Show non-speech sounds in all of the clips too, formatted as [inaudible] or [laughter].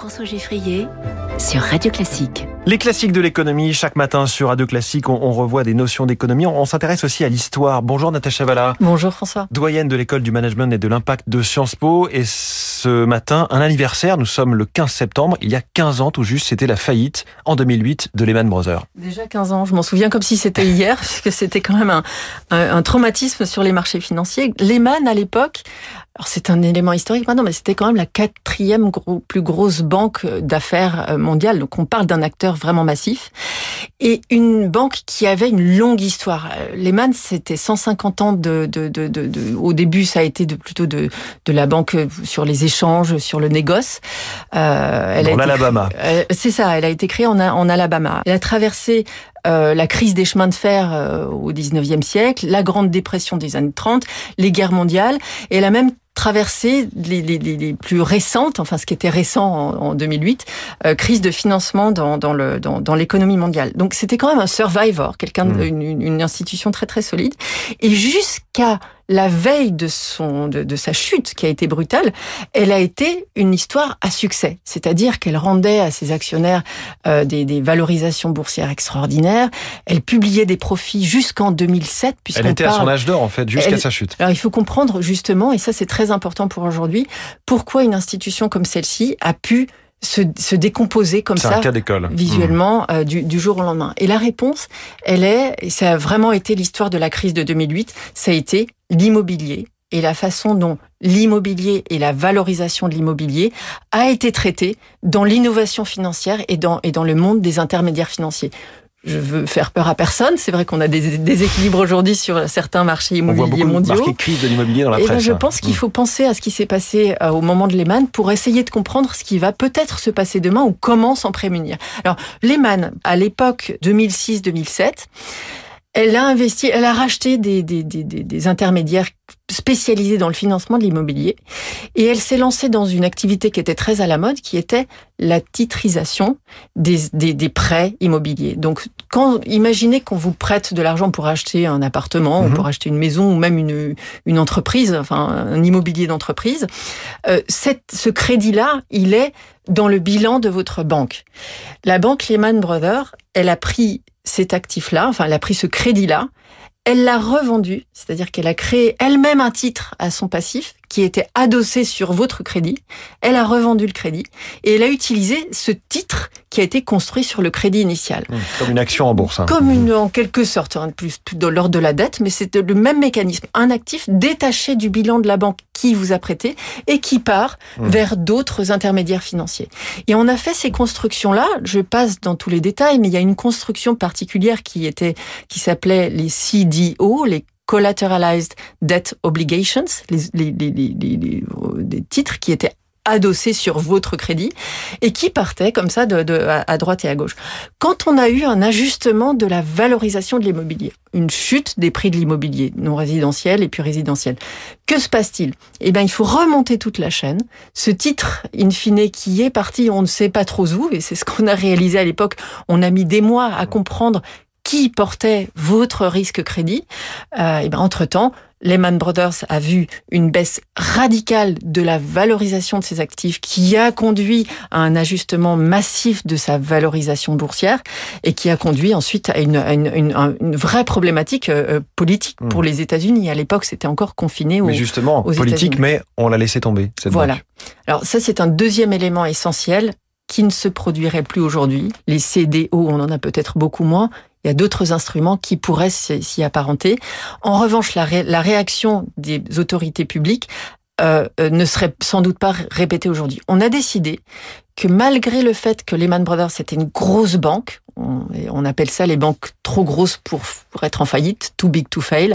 François Geffrier sur Radio Classique. Les classiques de l'économie, chaque matin sur Radio Classique, on, on revoit des notions d'économie. On, on s'intéresse aussi à l'histoire. Bonjour Natacha Valla. Bonjour François. Doyenne de l'école du management et de l'impact de Sciences Po. Et ce matin, un anniversaire. Nous sommes le 15 septembre. Il y a 15 ans tout juste, c'était la faillite en 2008 de Lehman Brothers. Déjà 15 ans, je m'en souviens comme si c'était hier, [laughs] puisque c'était quand même un, un, un, traumatisme sur les marchés financiers. Lehman, à l'époque, alors c'est un élément historique maintenant, mais c'était quand même la quatrième gros, plus grosse banque d'affaires mondiale. Donc on parle d'un acteur vraiment massif et une banque qui avait une longue histoire. Lehman, c'était 150 ans de, de, de, de, au début, ça a été de, plutôt de, de la banque sur les échanges, sur le négoce. Euh, elle en a Alabama. C'est ça. Elle a été créée en, en Alabama. Elle a traversé euh, la crise des chemins de fer euh, au 19e siècle, la Grande Dépression des années 30, les guerres mondiales, et elle a même traversé les, les, les, plus récentes, enfin ce qui était récent en, en 2008, euh, crise de financement dans, dans le dans, dans l'économie mondiale. Donc c'était quand même un survivor, quelqu'un mmh. une, une institution très très solide. Et jusqu'à la veille de son de, de, sa chute qui a été brutale, elle a été une histoire à succès, c'est-à-dire qu'elle rendait à ses actionnaires euh, des, des, valorisations boursières extraordinaires. Elle publiait des profits jusqu'en 2007. Elle était parle, à son âge d'or en fait jusqu'à sa chute. Alors il faut comprendre justement, et ça c'est très important pour aujourd'hui, pourquoi une institution comme celle-ci a pu se, se, décomposer comme ça, visuellement, mmh. euh, du, du, jour au lendemain. Et la réponse, elle est, et ça a vraiment été l'histoire de la crise de 2008, ça a été l'immobilier et la façon dont l'immobilier et la valorisation de l'immobilier a été traité dans l'innovation financière et dans, et dans le monde des intermédiaires financiers je veux faire peur à personne. C'est vrai qu'on a des déséquilibres aujourd'hui sur certains marchés immobiliers On voit mondiaux. Crise de l'immobilier dans la et presse. Ben je pense qu'il faut penser à ce qui s'est passé euh, au moment de Lehman pour essayer de comprendre ce qui va peut-être se passer demain ou comment s'en prémunir. Alors Lehman, à l'époque 2006-2007, elle a investi, elle a racheté des, des, des, des intermédiaires spécialisés dans le financement de l'immobilier et elle s'est lancée dans une activité qui était très à la mode, qui était la titrisation des, des, des prêts immobiliers. Donc, quand imaginez qu'on vous prête de l'argent pour acheter un appartement, mmh. ou pour acheter une maison, ou même une, une entreprise, enfin un immobilier d'entreprise, euh, cette, ce crédit-là, il est dans le bilan de votre banque. La banque Lehman Brothers, elle a pris cet actif-là, enfin, elle a pris ce crédit-là, elle l'a revendu, c'est-à-dire qu'elle a créé elle-même un titre à son passif qui était adossé sur votre crédit. Elle a revendu le crédit et elle a utilisé ce titre qui a été construit sur le crédit initial. Mmh, comme une action en bourse. Hein. Comme une, en quelque sorte, hein, plus, l'ordre de la dette, mais c'est le même mécanisme. Un actif détaché du bilan de la banque qui vous a prêté et qui part mmh. vers d'autres intermédiaires financiers. Et on a fait ces constructions-là. Je passe dans tous les détails, mais il y a une construction particulière qui était, qui s'appelait les CDO, les Collateralized Debt Obligations, les, les, les, les, les titres qui étaient adossés sur votre crédit et qui partaient comme ça de, de, à droite et à gauche. Quand on a eu un ajustement de la valorisation de l'immobilier, une chute des prix de l'immobilier non résidentiel et puis résidentiel, que se passe-t-il? Eh bien, il faut remonter toute la chaîne. Ce titre, in fine, qui est parti, on ne sait pas trop où, et c'est ce qu'on a réalisé à l'époque. On a mis des mois à comprendre qui portait votre risque crédit, euh, et ben entre-temps, Lehman Brothers a vu une baisse radicale de la valorisation de ses actifs qui a conduit à un ajustement massif de sa valorisation boursière et qui a conduit ensuite à une, à une, une, une vraie problématique euh, politique mmh. pour les États-Unis. À l'époque, c'était encore confiné aux Mais justement, aux politique, mais on l'a laissé tomber. Cette voilà. Banque. Alors ça, c'est un deuxième élément essentiel qui ne se produirait plus aujourd'hui. Les CDO, on en a peut-être beaucoup moins. Il y a d'autres instruments qui pourraient s'y apparenter. En revanche, la, ré la, réaction des autorités publiques euh, ne serait sans doute pas répétée aujourd'hui. On a décidé que malgré le fait que Lehman Brothers était une grosse banque, on, appelle ça les banques trop grosses pour, être en faillite, too big to fail,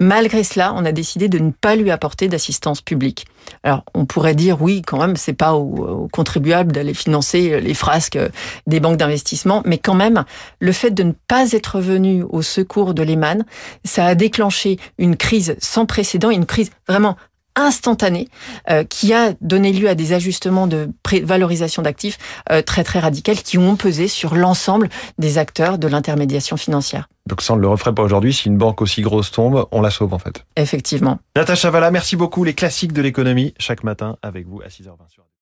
malgré cela, on a décidé de ne pas lui apporter d'assistance publique. Alors, on pourrait dire, oui, quand même, c'est pas aux, aux contribuables d'aller financer les frasques des banques d'investissement, mais quand même, le fait de ne pas être venu au secours de Lehman, ça a déclenché une crise sans précédent, une crise vraiment instantané euh, qui a donné lieu à des ajustements de valorisation d'actifs euh, très très radicaux qui ont pesé sur l'ensemble des acteurs de l'intermédiation financière. Donc ça, on ne le referait pas aujourd'hui. Si une banque aussi grosse tombe, on la sauve en fait. Effectivement. Natacha Valla, merci beaucoup. Les classiques de l'économie, chaque matin avec vous à 6h20 sur